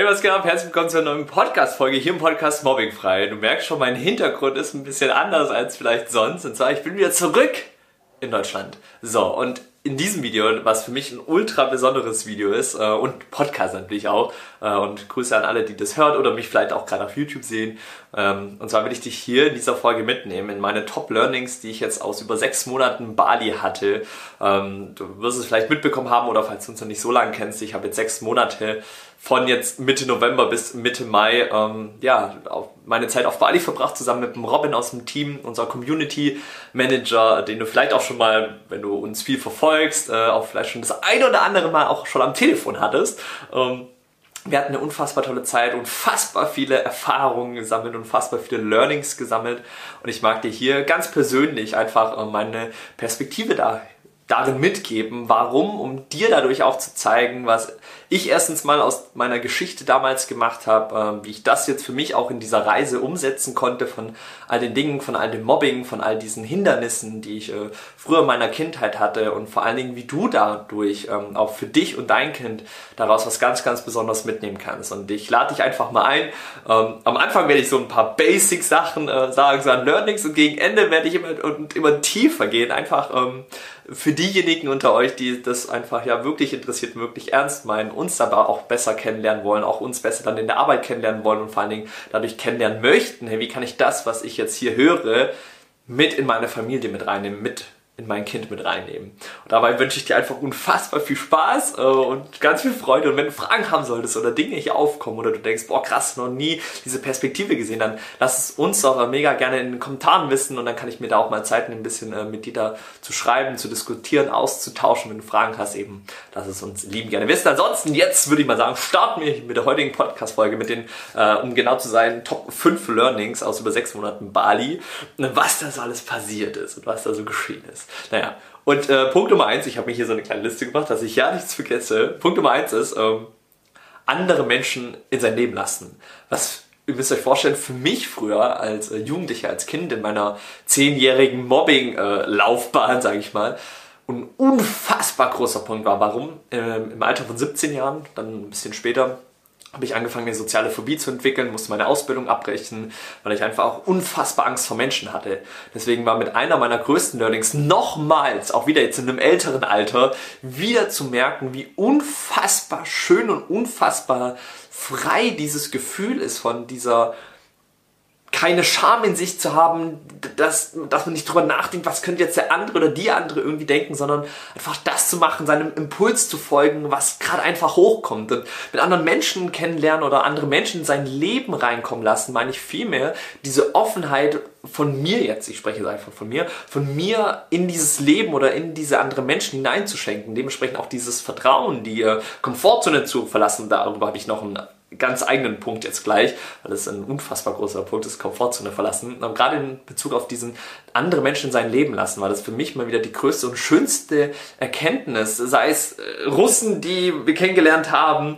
Hey, was geht ab? Herzlich willkommen zu einer neuen Podcast-Folge hier im Podcast Mobbing frei. Du merkst schon, mein Hintergrund ist ein bisschen anders als vielleicht sonst. Und zwar, ich bin wieder zurück in Deutschland. So, und in diesem Video, was für mich ein ultra besonderes Video ist äh, und Podcast natürlich auch äh, und Grüße an alle, die das hört oder mich vielleicht auch gerade auf YouTube sehen. Ähm, und zwar will ich dich hier in dieser Folge mitnehmen in meine Top Learnings, die ich jetzt aus über sechs Monaten Bali hatte. Ähm, du wirst es vielleicht mitbekommen haben oder falls du uns noch nicht so lange kennst, ich habe jetzt sechs Monate von jetzt Mitte November bis Mitte Mai ähm, ja, meine Zeit auf Bali verbracht, zusammen mit dem Robin aus dem Team, unser Community Manager, den du vielleicht auch schon mal, wenn du uns viel verfolgst, äh, auch vielleicht schon das ein oder andere Mal auch schon am Telefon hattest. Ähm, wir hatten eine unfassbar tolle Zeit, unfassbar viele Erfahrungen gesammelt, unfassbar viele Learnings gesammelt und ich mag dir hier ganz persönlich einfach äh, meine Perspektive da darin mitgeben. Warum? Um dir dadurch auch zu zeigen, was ich erstens mal aus meiner Geschichte damals gemacht habe, äh, wie ich das jetzt für mich auch in dieser Reise umsetzen konnte von all den Dingen, von all dem Mobbing, von all diesen Hindernissen, die ich äh, früher in meiner Kindheit hatte und vor allen Dingen, wie du dadurch ähm, auch für dich und dein Kind daraus was ganz, ganz Besonderes mitnehmen kannst. Und ich lade dich einfach mal ein. Ähm, am Anfang werde ich so ein paar Basic-Sachen äh, sagen, so an Learnings und gegen Ende werde ich immer, und immer tiefer gehen, einfach ähm, für diejenigen unter euch, die das einfach ja wirklich interessiert, wirklich ernst meinen, uns aber auch besser kennenlernen wollen, auch uns besser dann in der Arbeit kennenlernen wollen und vor allen Dingen dadurch kennenlernen möchten, hey, wie kann ich das, was ich jetzt hier höre, mit in meine Familie mit reinnehmen, mit in mein Kind mit reinnehmen. Und dabei wünsche ich dir einfach unfassbar viel Spaß äh, und ganz viel Freude. Und wenn du Fragen haben solltest oder Dinge hier aufkommen oder du denkst, boah krass, noch nie diese Perspektive gesehen, dann lass es uns doch mega gerne in den Kommentaren wissen und dann kann ich mir da auch mal Zeit nehmen, ein bisschen äh, mit dir da zu schreiben, zu diskutieren, auszutauschen. Wenn du Fragen hast, eben, lass es uns lieben gerne wissen. Ansonsten, jetzt würde ich mal sagen, starten wir mit der heutigen Podcast-Folge mit den, äh, um genau zu sein, Top 5 Learnings aus über sechs Monaten Bali, was da so alles passiert ist und was da so geschehen ist. Naja, und äh, Punkt Nummer eins, ich habe mir hier so eine kleine Liste gemacht, dass ich ja nichts vergesse. Punkt Nummer eins ist, ähm, andere Menschen in sein Leben lassen. Was ihr müsst euch vorstellen, für mich früher als äh, Jugendlicher, als Kind in meiner zehnjährigen Mobbing-Laufbahn, äh, sage ich mal, ein unfassbar großer Punkt war. Warum? Ähm, Im Alter von 17 Jahren, dann ein bisschen später, habe ich angefangen, eine soziale Phobie zu entwickeln, musste meine Ausbildung abbrechen, weil ich einfach auch unfassbar Angst vor Menschen hatte. Deswegen war mit einer meiner größten Learnings nochmals, auch wieder jetzt in einem älteren Alter, wieder zu merken, wie unfassbar schön und unfassbar frei dieses Gefühl ist von dieser keine Scham in sich zu haben, dass, dass man nicht drüber nachdenkt, was könnte jetzt der andere oder die andere irgendwie denken, sondern einfach das zu machen, seinem Impuls zu folgen, was gerade einfach hochkommt. Und mit anderen Menschen kennenlernen oder andere Menschen in sein Leben reinkommen lassen, meine ich vielmehr diese Offenheit von mir jetzt, ich spreche jetzt einfach von mir, von mir in dieses Leben oder in diese anderen Menschen hineinzuschenken. Dementsprechend auch dieses Vertrauen, die Komfortzone zu verlassen. Darüber habe ich noch einen ganz eigenen Punkt jetzt gleich, weil das ein unfassbar großer Punkt ist, Komfortzone verlassen. Und gerade in Bezug auf diesen andere Menschen in sein Leben lassen, war das für mich mal wieder die größte und schönste Erkenntnis. Sei es äh, Russen, die wir kennengelernt haben,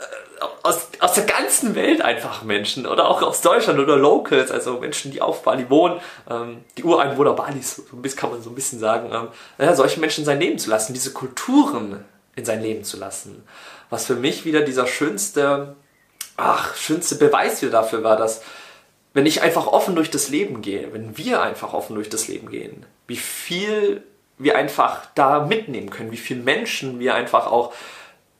äh, aus, aus der ganzen Welt einfach Menschen oder auch aus Deutschland oder Locals, also Menschen, die auf Bali wohnen, ähm, die Ureinwohner Balis, so ein bisschen, kann man so ein bisschen sagen, ähm, ja, solche Menschen in sein Leben zu lassen, diese Kulturen in sein Leben zu lassen. Was für mich wieder dieser schönste ach, schönste Beweis wieder dafür war, dass wenn ich einfach offen durch das Leben gehe, wenn wir einfach offen durch das Leben gehen, wie viel wir einfach da mitnehmen können, wie viele Menschen wir einfach auch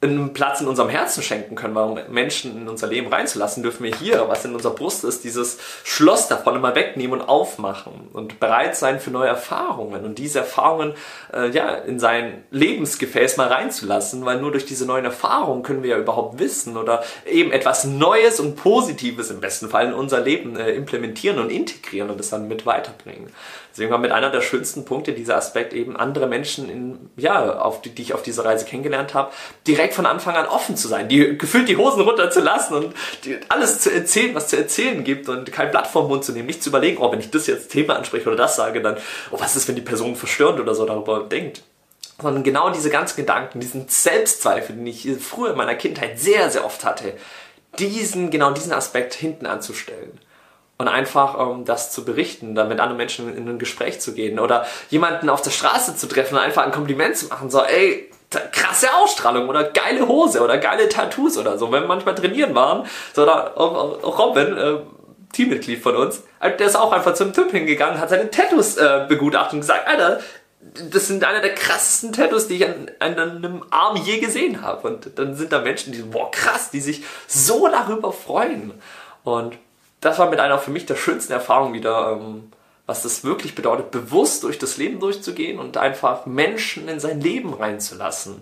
einen Platz in unserem Herzen schenken können, warum Menschen in unser Leben reinzulassen, dürfen wir hier, was in unserer Brust ist, dieses Schloss davon immer wegnehmen und aufmachen und bereit sein für neue Erfahrungen und diese Erfahrungen äh, ja in sein Lebensgefäß mal reinzulassen, weil nur durch diese neuen Erfahrungen können wir ja überhaupt wissen oder eben etwas Neues und Positives im besten Fall in unser Leben äh, implementieren und integrieren und es dann mit weiterbringen. Deswegen war mit einer der schönsten Punkte dieser Aspekt eben andere Menschen in, ja, auf die, die ich auf dieser Reise kennengelernt habe, direkt von Anfang an offen zu sein, die gefühlt die Hosen runterzulassen und die, alles zu erzählen, was zu erzählen gibt und kein Blatt vom Mund zu nehmen, nicht zu überlegen, oh, wenn ich das jetzt Thema anspreche oder das sage, dann, oh, was ist, wenn die Person verstörend oder so darüber denkt? Sondern genau diese ganzen Gedanken, diesen Selbstzweifel, den ich früher in meiner Kindheit sehr, sehr oft hatte, diesen, genau diesen Aspekt hinten anzustellen und einfach ähm, das zu berichten, dann mit anderen Menschen in ein Gespräch zu gehen oder jemanden auf der Straße zu treffen und einfach ein Kompliment zu machen, so, ey, krasse Ausstrahlung oder geile Hose oder geile Tattoos oder so. Wenn wir manchmal trainieren waren, so da, auch, Robin, äh, Teammitglied von uns, der ist auch einfach zum Typ hingegangen, hat seine Tattoos äh, begutachtet und gesagt, Alter, das sind einer der krassesten Tattoos, die ich an, an einem Arm je gesehen habe. Und dann sind da Menschen, die, boah, krass, die sich so darüber freuen. Und das war mit einer für mich der schönsten Erfahrungen wieder, ähm, was das wirklich bedeutet, bewusst durch das Leben durchzugehen und einfach Menschen in sein Leben reinzulassen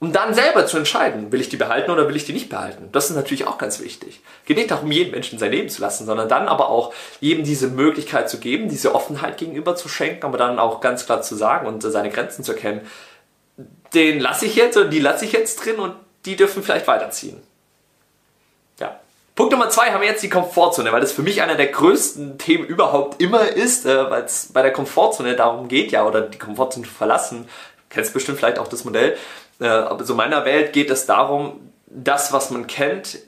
um dann selber zu entscheiden, will ich die behalten oder will ich die nicht behalten. Das ist natürlich auch ganz wichtig. Geht nicht darum, jeden Menschen sein Leben zu lassen, sondern dann aber auch jedem diese Möglichkeit zu geben, diese Offenheit gegenüber zu schenken, aber dann auch ganz klar zu sagen und seine Grenzen zu erkennen, den lasse ich jetzt oder die lasse ich jetzt drin und die dürfen vielleicht weiterziehen. Punkt Nummer zwei haben wir jetzt die Komfortzone, weil das für mich einer der größten Themen überhaupt immer ist, äh, weil es bei der Komfortzone darum geht ja, oder die Komfortzone zu verlassen, kennst bestimmt vielleicht auch das Modell, äh, aber so meiner Welt geht es darum, das, was man kennt,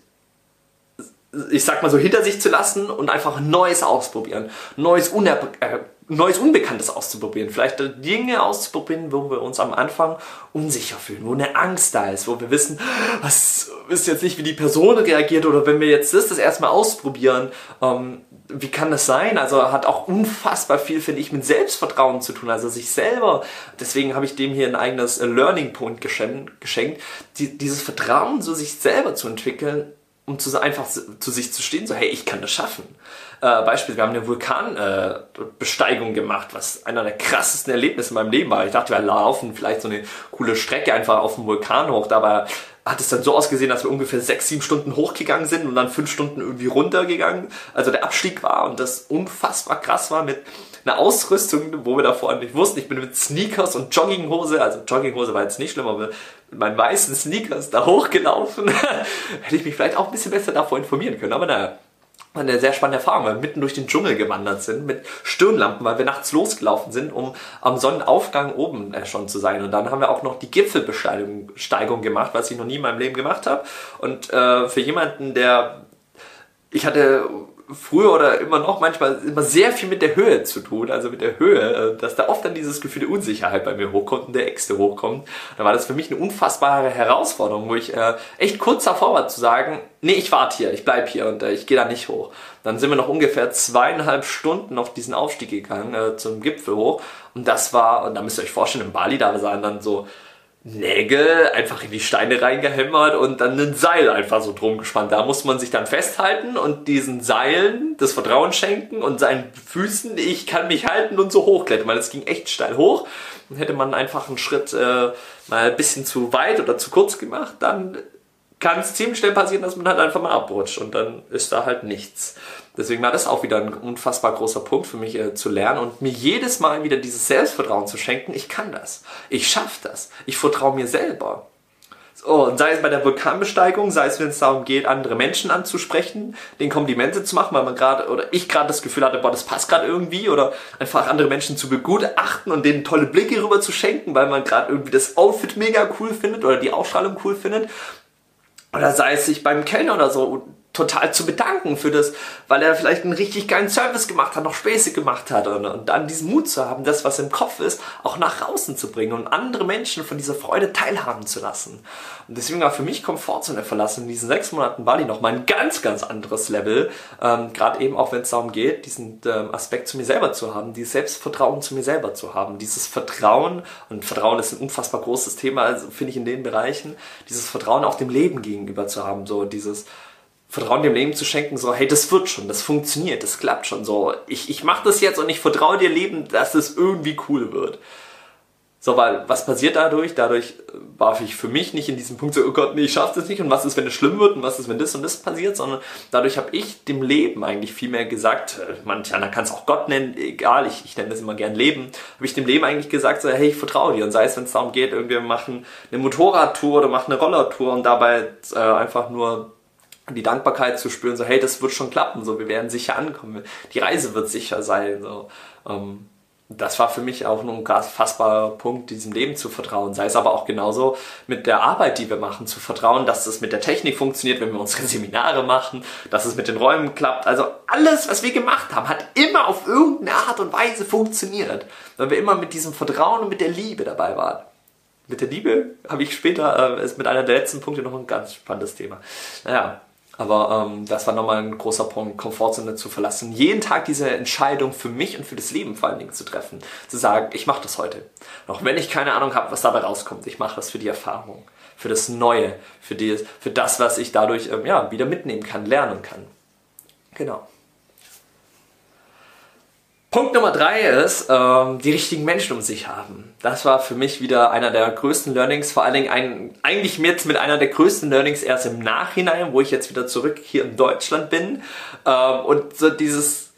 ich sag mal so hinter sich zu lassen und einfach Neues ausprobieren, Neues, Uner äh, Neues Unbekanntes auszuprobieren, vielleicht Dinge auszuprobieren, wo wir uns am Anfang unsicher fühlen, wo eine Angst da ist, wo wir wissen, was ist jetzt nicht, wie die Person reagiert oder wenn wir jetzt das das erstmal ausprobieren, ähm, wie kann das sein? Also hat auch unfassbar viel, finde ich, mit Selbstvertrauen zu tun, also sich selber. Deswegen habe ich dem hier ein eigenes Learning Point geschenkt, die, dieses Vertrauen, so sich selber zu entwickeln, um zu, einfach zu sich zu stehen, so hey, ich kann das schaffen. Äh, Beispiel, wir haben eine Vulkanbesteigung äh, gemacht, was einer der krassesten Erlebnisse in meinem Leben war. Ich dachte, wir laufen vielleicht so eine coole Strecke einfach auf dem Vulkan hoch, dabei hat es dann so ausgesehen, dass wir ungefähr sechs, sieben Stunden hochgegangen sind und dann fünf Stunden irgendwie runtergegangen. Also der Abstieg war und das unfassbar krass war mit einer Ausrüstung, wo wir davor nicht wussten. Ich bin mit Sneakers und Jogginghose, also Jogginghose war jetzt nicht schlimm, aber mit meinen weißen Sneakers da hochgelaufen. Hätte ich mich vielleicht auch ein bisschen besser davor informieren können, aber naja eine sehr spannende Erfahrung, weil wir mitten durch den Dschungel gewandert sind mit Stirnlampen, weil wir nachts losgelaufen sind, um am Sonnenaufgang oben äh, schon zu sein. Und dann haben wir auch noch die Gipfelbesteigung gemacht, was ich noch nie in meinem Leben gemacht habe. Und äh, für jemanden, der ich hatte früher oder immer noch manchmal immer sehr viel mit der Höhe zu tun, also mit der Höhe, äh, dass da oft dann dieses Gefühl der Unsicherheit bei mir hochkommt und der Äxte hochkommt. Da war das für mich eine unfassbare Herausforderung, wo ich äh, echt kurz davor war zu sagen, nee, ich warte hier, ich bleib hier und äh, ich gehe da nicht hoch. Dann sind wir noch ungefähr zweieinhalb Stunden auf diesen Aufstieg gegangen äh, zum Gipfel hoch und das war, und da müsst ihr euch vorstellen, in Bali, da waren dann so Nägel einfach in die Steine reingehämmert und dann ein Seil einfach so drum gespannt. Da muss man sich dann festhalten und diesen Seilen das Vertrauen schenken und seinen Füßen, ich kann mich halten und so hochklettern, weil es ging echt steil hoch. Dann hätte man einfach einen Schritt äh, mal ein bisschen zu weit oder zu kurz gemacht, dann kann es ziemlich schnell passieren, dass man halt einfach mal abrutscht und dann ist da halt nichts. Deswegen war das auch wieder ein unfassbar großer Punkt für mich äh, zu lernen und mir jedes Mal wieder dieses Selbstvertrauen zu schenken, ich kann das, ich schaffe das, ich vertraue mir selber. So, und sei es bei der Vulkanbesteigung, sei es, wenn es darum geht, andere Menschen anzusprechen, den Komplimente zu machen, weil man gerade oder ich gerade das Gefühl hatte, boah, das passt gerade irgendwie, oder einfach andere Menschen zu begutachten und denen tolle Blicke rüber zu schenken, weil man gerade irgendwie das Outfit mega cool findet oder die Ausstrahlung cool findet. Oder sei es sich beim Kellner oder so total zu bedanken für das, weil er vielleicht einen richtig geilen Service gemacht hat, noch Späße gemacht hat. Und, und dann diesen Mut zu haben, das, was im Kopf ist, auch nach draußen zu bringen und andere Menschen von dieser Freude teilhaben zu lassen. Und deswegen war für mich Komfortzone verlassen in diesen sechs Monaten Bali nochmal ein ganz, ganz anderes Level, ähm, gerade eben auch wenn es darum geht, diesen ähm, Aspekt zu mir selber zu haben, dieses Selbstvertrauen zu mir selber zu haben, dieses Vertrauen, und Vertrauen ist ein unfassbar großes Thema, also finde ich in den Bereichen, dieses Vertrauen auch dem Leben gegenüber zu haben, so dieses, Vertrauen dem Leben zu schenken, so, hey, das wird schon, das funktioniert, das klappt schon, so, ich, ich mache das jetzt und ich vertraue dir Leben, dass es irgendwie cool wird. So, weil, was passiert dadurch? Dadurch äh, warf ich für mich nicht in diesen Punkt so, oh Gott, nee, ich schaff das nicht und was ist, wenn es schlimm wird und was ist, wenn das und das passiert, sondern dadurch habe ich dem Leben eigentlich viel mehr gesagt, äh, manch einer kann es auch Gott nennen, egal, ich, ich nenne das immer gern Leben, habe ich dem Leben eigentlich gesagt, so, hey, ich vertraue dir und sei es, wenn es darum geht, irgendwie machen eine Motorradtour oder machen eine Rollertour und dabei äh, einfach nur die Dankbarkeit zu spüren, so hey, das wird schon klappen, so wir werden sicher ankommen, die Reise wird sicher sein. So. Ähm, das war für mich auch ein fassbarer Punkt, diesem Leben zu vertrauen. Sei es aber auch genauso mit der Arbeit, die wir machen, zu vertrauen, dass es mit der Technik funktioniert, wenn wir unsere Seminare machen, dass es mit den Räumen klappt. Also alles, was wir gemacht haben, hat immer auf irgendeine Art und Weise funktioniert, weil wir immer mit diesem Vertrauen und mit der Liebe dabei waren. mit der Liebe habe ich später, äh, ist mit einer der letzten Punkte noch ein ganz spannendes Thema. Naja, aber ähm, das war nochmal ein großer Punkt, Komfortzone zu verlassen. Jeden Tag diese Entscheidung für mich und für das Leben vor allen Dingen zu treffen. Zu sagen, ich mache das heute. Auch wenn ich keine Ahnung habe, was dabei rauskommt. Ich mache das für die Erfahrung, für das Neue, für, die, für das, was ich dadurch ähm, ja, wieder mitnehmen kann, lernen kann. Genau. Punkt Nummer drei ist, ähm, die richtigen Menschen um sich haben. Das war für mich wieder einer der größten Learnings, vor allen Dingen ein, eigentlich jetzt mit einer der größten Learnings erst im Nachhinein, wo ich jetzt wieder zurück hier in Deutschland bin. Ähm, und so dieses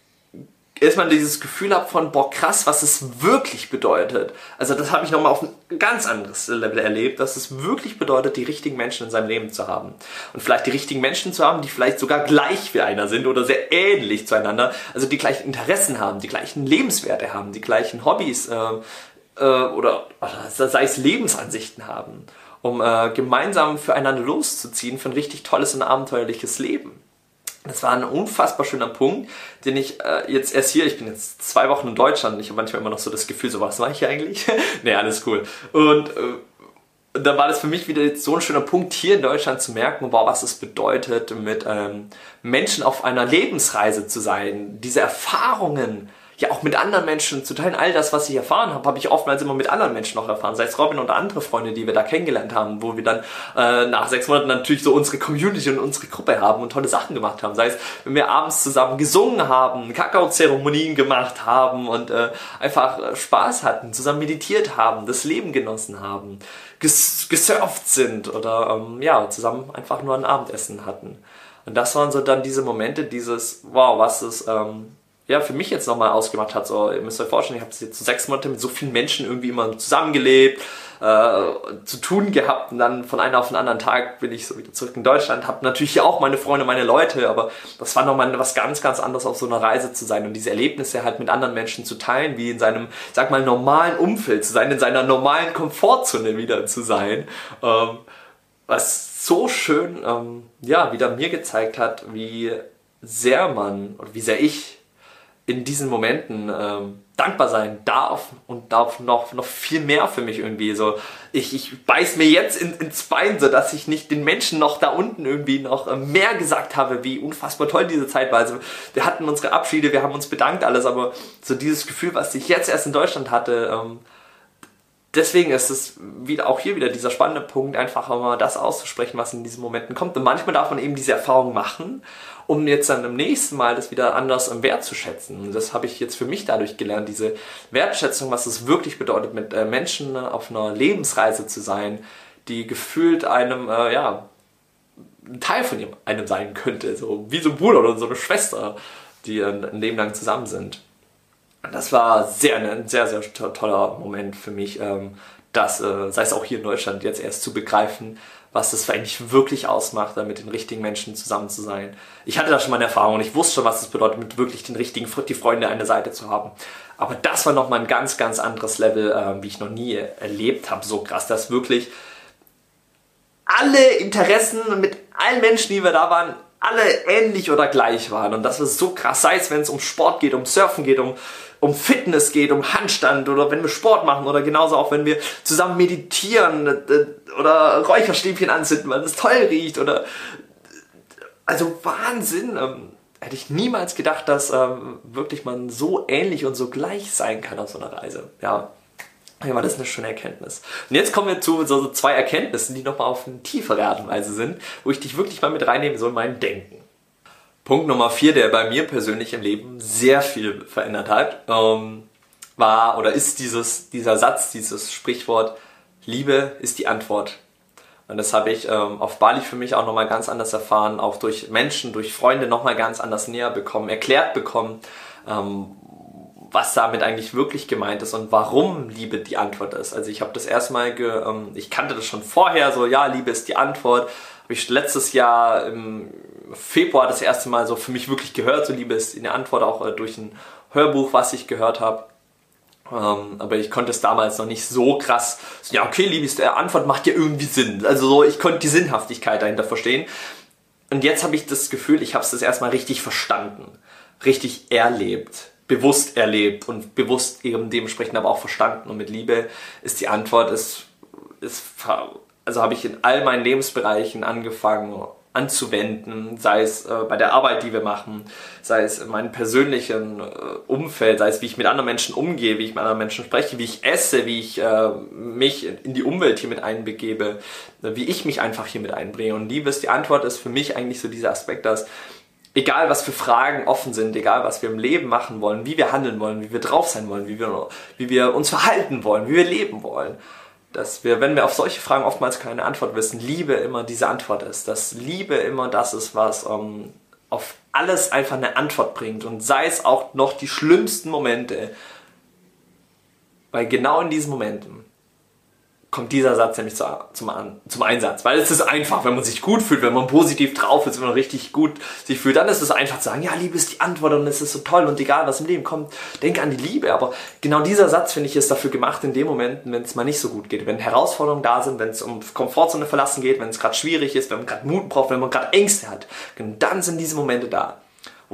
erstmal dieses Gefühl habe von, boah, krass, was es wirklich bedeutet. Also das habe ich nochmal auf ein ganz anderes Level erlebt, dass es wirklich bedeutet, die richtigen Menschen in seinem Leben zu haben. Und vielleicht die richtigen Menschen zu haben, die vielleicht sogar gleich wie einer sind oder sehr ähnlich zueinander. Also die gleichen Interessen haben, die gleichen Lebenswerte haben, die gleichen Hobbys äh, äh, oder, oder sei es Lebensansichten haben. Um äh, gemeinsam füreinander loszuziehen für ein richtig tolles und abenteuerliches Leben. Das war ein unfassbar schöner Punkt, den ich äh, jetzt erst hier, ich bin jetzt zwei Wochen in Deutschland, ich habe manchmal immer noch so das Gefühl, so was war ich hier eigentlich? nee, alles cool. Und äh, da war das für mich wieder so ein schöner Punkt, hier in Deutschland zu merken, wow, was es bedeutet, mit ähm, Menschen auf einer Lebensreise zu sein, diese Erfahrungen ja auch mit anderen Menschen zu teilen. All das, was ich erfahren habe, habe ich oftmals immer mit anderen Menschen noch erfahren. Sei es Robin oder andere Freunde, die wir da kennengelernt haben, wo wir dann äh, nach sechs Monaten natürlich so unsere Community und unsere Gruppe haben und tolle Sachen gemacht haben. Sei es, wenn wir abends zusammen gesungen haben, Kakaozeremonien gemacht haben und äh, einfach äh, Spaß hatten, zusammen meditiert haben, das Leben genossen haben, ges gesurft sind oder ähm, ja, zusammen einfach nur ein Abendessen hatten. Und das waren so dann diese Momente, dieses, wow, was ist, ähm, ja, für mich jetzt nochmal ausgemacht hat. So, ihr müsst euch vorstellen, ich habe jetzt so sechs Monate mit so vielen Menschen irgendwie immer zusammengelebt, äh, zu tun gehabt und dann von einem auf den anderen Tag bin ich so wieder zurück in Deutschland. Habe natürlich auch meine Freunde, meine Leute, aber das war nochmal was ganz, ganz anderes auf so einer Reise zu sein und diese Erlebnisse halt mit anderen Menschen zu teilen, wie in seinem, sag mal, normalen Umfeld zu sein, in seiner normalen Komfortzone wieder zu sein. Ähm, was so schön, ähm, ja, wieder mir gezeigt hat, wie sehr man oder wie sehr ich in diesen Momenten ähm, dankbar sein darf und darf noch, noch viel mehr für mich irgendwie. So, ich, ich beiß mir jetzt in, ins Bein, so dass ich nicht den Menschen noch da unten irgendwie noch äh, mehr gesagt habe, wie unfassbar toll diese Zeit war. Also wir hatten unsere Abschiede, wir haben uns bedankt, alles, aber so dieses Gefühl, was ich jetzt erst in Deutschland hatte, ähm, deswegen ist es wieder auch hier wieder dieser spannende Punkt, einfach mal das auszusprechen, was in diesen Momenten kommt. Und manchmal darf man eben diese Erfahrung machen, um jetzt dann im nächsten Mal das wieder anders im Wert zu schätzen. Und das habe ich jetzt für mich dadurch gelernt, diese Wertschätzung, was es wirklich bedeutet, mit äh, Menschen auf einer Lebensreise zu sein, die gefühlt einem, äh, ja, ein Teil von einem sein könnte, so wie so ein Bruder oder so eine Schwester, die ein Leben lang zusammen sind das war sehr, ein sehr, sehr toller Moment für mich, ähm, das, äh, sei es auch hier in Deutschland, jetzt erst zu begreifen, was das eigentlich wirklich ausmacht, da mit den richtigen Menschen zusammen zu sein. Ich hatte da schon meine Erfahrung und ich wusste schon, was es bedeutet, mit wirklich den richtigen, die Freunde an der Seite zu haben. Aber das war nochmal ein ganz, ganz anderes Level, äh, wie ich noch nie erlebt habe. So krass, dass wirklich alle Interessen mit allen Menschen, die wir da waren, alle ähnlich oder gleich waren. Und das war so krass, sei es, wenn es um Sport geht, um Surfen geht, um um Fitness geht, um Handstand oder wenn wir Sport machen oder genauso auch wenn wir zusammen meditieren äh, oder Räucherstäbchen anzünden, weil es toll riecht oder also Wahnsinn. Ähm, hätte ich niemals gedacht, dass ähm, wirklich man so ähnlich und so gleich sein kann auf so einer Reise. Ja, ja, das ist eine schöne Erkenntnis. Und jetzt kommen wir zu so, so zwei Erkenntnissen, die nochmal auf eine tiefere Art und Weise sind, wo ich dich wirklich mal mit reinnehmen soll in mein Denken. Punkt Nummer vier, der bei mir persönlich im Leben sehr viel verändert hat, ähm, war oder ist dieses, dieser Satz, dieses Sprichwort, Liebe ist die Antwort. Und das habe ich ähm, auf Bali für mich auch nochmal ganz anders erfahren, auch durch Menschen, durch Freunde nochmal ganz anders näher bekommen, erklärt bekommen, ähm, was damit eigentlich wirklich gemeint ist und warum Liebe die Antwort ist. Also ich habe das erstmal, ge, ähm, ich kannte das schon vorher, so ja, Liebe ist die Antwort. Habe ich letztes Jahr im Februar das erste Mal so für mich wirklich gehört, so Liebe ist eine Antwort auch äh, durch ein Hörbuch, was ich gehört habe. Ähm, aber ich konnte es damals noch nicht so krass, so, ja okay, Liebe ist der Antwort macht ja irgendwie Sinn. Also so, ich konnte die Sinnhaftigkeit dahinter verstehen. Und jetzt habe ich das Gefühl, ich habe es das erstmal richtig verstanden, richtig erlebt, bewusst erlebt und bewusst eben dementsprechend aber auch verstanden. Und mit Liebe ist die Antwort, ist ist, also habe ich in all meinen Lebensbereichen angefangen anzuwenden, sei es äh, bei der Arbeit, die wir machen, sei es in meinem persönlichen äh, Umfeld, sei es wie ich mit anderen Menschen umgehe, wie ich mit anderen Menschen spreche, wie ich esse, wie ich äh, mich in die Umwelt hier mit einbegebe, wie ich mich einfach hier mit einbringe. Und Liebe ist die Antwort, ist für mich eigentlich so dieser Aspekt, dass egal was für Fragen offen sind, egal was wir im Leben machen wollen, wie wir handeln wollen, wie wir drauf sein wollen, wie wir, wie wir uns verhalten wollen, wie wir leben wollen, dass wir, wenn wir auf solche Fragen oftmals keine Antwort wissen, Liebe immer diese Antwort ist. Dass Liebe immer das ist, was um, ähm, auf alles einfach eine Antwort bringt. Und sei es auch noch die schlimmsten Momente. Weil genau in diesen Momenten kommt dieser Satz nämlich zu, zum, zum Einsatz. Weil es ist einfach, wenn man sich gut fühlt, wenn man positiv drauf ist, wenn man richtig gut sich fühlt, dann ist es einfach zu sagen, ja, Liebe ist die Antwort und es ist so toll und egal, was im Leben kommt, denke an die Liebe. Aber genau dieser Satz, finde ich, ist dafür gemacht in den Momenten, wenn es mal nicht so gut geht, wenn Herausforderungen da sind, wenn es um Komfortzone verlassen geht, wenn es gerade schwierig ist, wenn man gerade Mut braucht, wenn man gerade Ängste hat. Und dann sind diese Momente da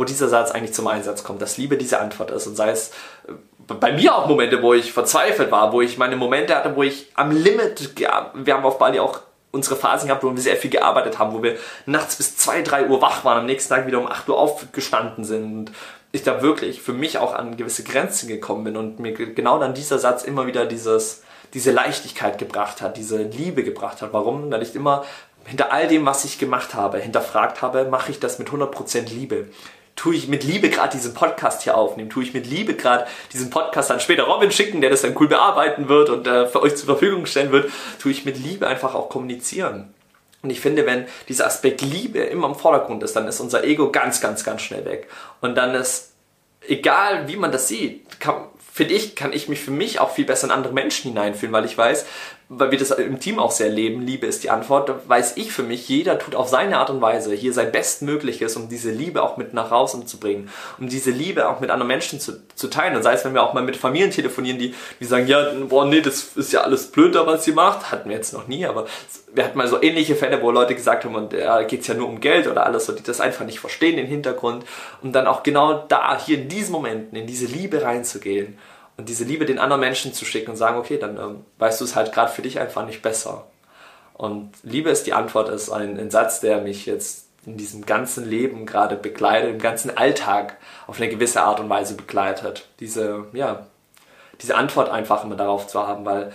wo dieser Satz eigentlich zum Einsatz kommt, dass Liebe diese Antwort ist und sei es äh, bei mir auch Momente, wo ich verzweifelt war, wo ich meine Momente hatte, wo ich am Limit, wir haben auf Bali auch unsere Phasen gehabt, wo wir sehr viel gearbeitet haben, wo wir nachts bis 2, 3 Uhr wach waren, am nächsten Tag wieder um 8 Uhr aufgestanden sind und ich da wirklich für mich auch an gewisse Grenzen gekommen bin und mir genau dann dieser Satz immer wieder dieses, diese Leichtigkeit gebracht hat, diese Liebe gebracht hat. Warum? Weil ich immer hinter all dem, was ich gemacht habe, hinterfragt habe, mache ich das mit 100% Liebe tue ich mit Liebe gerade diesen Podcast hier aufnehmen, tue ich mit Liebe gerade diesen Podcast dann später Robin schicken, der das dann cool bearbeiten wird und äh, für euch zur Verfügung stellen wird, tue ich mit Liebe einfach auch kommunizieren. Und ich finde, wenn dieser Aspekt Liebe immer im Vordergrund ist, dann ist unser Ego ganz, ganz, ganz schnell weg. Und dann ist, egal wie man das sieht, finde ich, kann ich mich für mich auch viel besser in andere Menschen hineinfühlen, weil ich weiß, weil wir das im Team auch sehr leben, Liebe ist die Antwort, weiß ich für mich, jeder tut auf seine Art und Weise hier sein Bestmögliches, um diese Liebe auch mit nach draußen zu bringen, um diese Liebe auch mit anderen Menschen zu, zu teilen. Und sei es, wenn wir auch mal mit Familien telefonieren, die, die sagen, ja, boah, nee, das ist ja alles blöd was sie macht, hatten wir jetzt noch nie, aber wir hatten mal so ähnliche Fälle, wo Leute gesagt haben, und ja, geht's ja nur um Geld oder alles, so die das einfach nicht verstehen, den Hintergrund, um dann auch genau da, hier in diesen Momenten, in diese Liebe reinzugehen und diese Liebe den anderen Menschen zu schicken und sagen, okay, dann ähm, weißt du es halt gerade für dich einfach nicht besser. Und Liebe ist die Antwort, ist ein, ein Satz, der mich jetzt in diesem ganzen Leben gerade begleitet, im ganzen Alltag auf eine gewisse Art und Weise begleitet. Diese, ja, diese Antwort einfach immer darauf zu haben, weil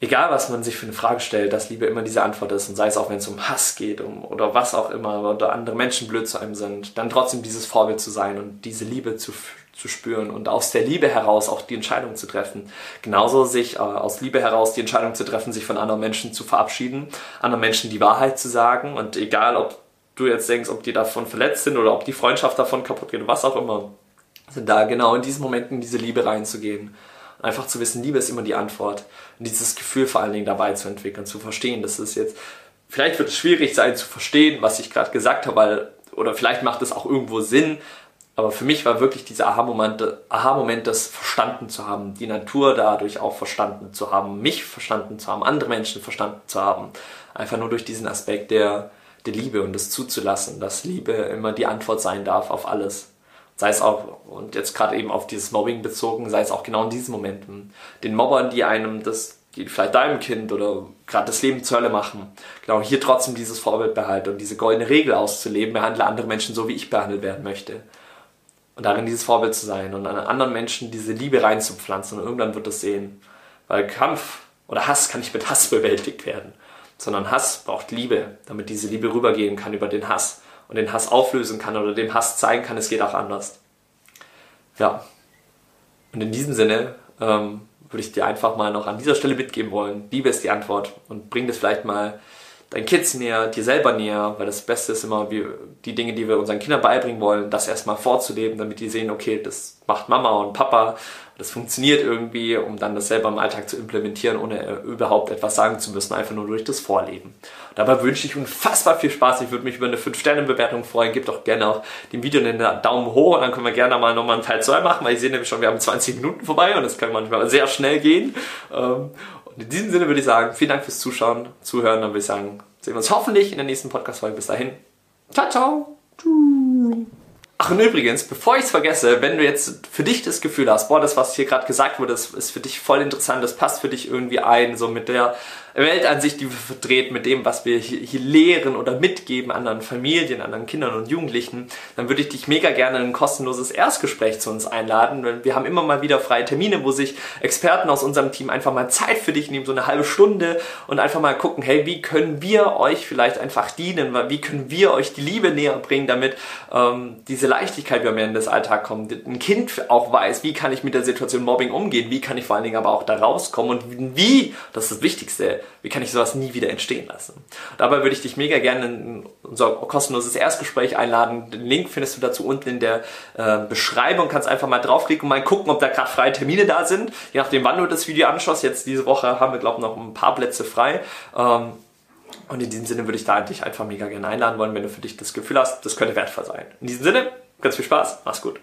egal was man sich für eine Frage stellt, dass Liebe immer diese Antwort ist und sei es auch, wenn es um Hass geht um, oder was auch immer oder andere Menschen blöd zu einem sind, dann trotzdem dieses Vorbild zu sein und diese Liebe zu, zu spüren und aus der Liebe heraus auch die Entscheidung zu treffen. Genauso sich äh, aus Liebe heraus die Entscheidung zu treffen, sich von anderen Menschen zu verabschieden, anderen Menschen die Wahrheit zu sagen und egal, ob du jetzt denkst, ob die davon verletzt sind oder ob die Freundschaft davon kaputt geht, was auch immer, sind da genau in diesen Momenten diese Liebe reinzugehen. Einfach zu wissen, Liebe ist immer die Antwort. Und dieses Gefühl vor allen Dingen dabei zu entwickeln, zu verstehen, dass es jetzt, vielleicht wird es schwierig sein zu verstehen, was ich gerade gesagt habe, weil, oder vielleicht macht es auch irgendwo Sinn, aber für mich war wirklich dieser Aha-Moment, Aha-Moment, das verstanden zu haben, die Natur dadurch auch verstanden zu haben, mich verstanden zu haben, andere Menschen verstanden zu haben. Einfach nur durch diesen Aspekt der, der Liebe und das zuzulassen, dass Liebe immer die Antwort sein darf auf alles. Sei es auch, und jetzt gerade eben auf dieses Mobbing bezogen, sei es auch genau in diesen Momenten. Den Mobbern, die einem das, die vielleicht deinem Kind oder gerade das Leben zur Hölle machen, genau hier trotzdem dieses Vorbild behalten und diese goldene Regel auszuleben, behandle andere Menschen so, wie ich behandelt werden möchte und darin dieses Vorbild zu sein und an anderen Menschen diese Liebe reinzupflanzen und irgendwann wird es sehen. Weil Kampf oder Hass kann nicht mit Hass bewältigt werden, sondern Hass braucht Liebe, damit diese Liebe rübergehen kann über den Hass und den Hass auflösen kann oder dem Hass zeigen kann, es geht auch anders. Ja. Und in diesem Sinne ähm, würde ich dir einfach mal noch an dieser Stelle mitgeben wollen. Liebe ist die Antwort und bring das vielleicht mal deinen Kids näher, dir selber näher, weil das Beste ist immer, wie, die Dinge, die wir unseren Kindern beibringen wollen, das erstmal vorzuleben, damit die sehen, okay, das macht Mama und Papa, das funktioniert irgendwie, um dann das selber im Alltag zu implementieren, ohne überhaupt etwas sagen zu müssen, einfach nur durch das Vorleben. dabei wünsche ich unfassbar viel Spaß. Ich würde mich über eine 5-Sterne-Bewertung freuen. Gebt doch gerne auch dem Video einen Daumen hoch und dann können wir gerne mal nochmal einen Teil 2 machen, weil ich sehe nämlich schon, wir haben 20 Minuten vorbei und das kann manchmal sehr schnell gehen. Ähm, und in diesem Sinne würde ich sagen, vielen Dank fürs Zuschauen, Zuhören. Dann würde ich sagen, sehen wir uns hoffentlich in der nächsten Podcast-Folge. Bis dahin. Ciao, ciao. Ach und übrigens, bevor ich es vergesse, wenn du jetzt für dich das Gefühl hast, boah, das, was hier gerade gesagt wurde, das ist für dich voll interessant, das passt für dich irgendwie ein, so mit der Weltansicht, die wir vertreten, mit dem, was wir hier, lehren oder mitgeben anderen Familien, anderen Kindern und Jugendlichen, dann würde ich dich mega gerne in ein kostenloses Erstgespräch zu uns einladen. Wir haben immer mal wieder freie Termine, wo sich Experten aus unserem Team einfach mal Zeit für dich nehmen, so eine halbe Stunde und einfach mal gucken, hey, wie können wir euch vielleicht einfach dienen, wie können wir euch die Liebe näher bringen, damit ähm, diese Leichtigkeit wieder mehr in das Alltag kommt. Ein Kind auch weiß, wie kann ich mit der Situation Mobbing umgehen, wie kann ich vor allen Dingen aber auch da rauskommen und wie, das ist das Wichtigste, wie kann ich sowas nie wieder entstehen lassen? Dabei würde ich dich mega gerne in unser kostenloses Erstgespräch einladen. Den Link findest du dazu unten in der äh, Beschreibung. Kannst einfach mal draufklicken und mal gucken, ob da gerade freie Termine da sind. Je nachdem, wann du das Video anschaust. Jetzt diese Woche haben wir, glaube ich, noch ein paar Plätze frei. Ähm, und in diesem Sinne würde ich da dich einfach mega gerne einladen wollen, wenn du für dich das Gefühl hast, das könnte wertvoll sein. In diesem Sinne, ganz viel Spaß, mach's gut.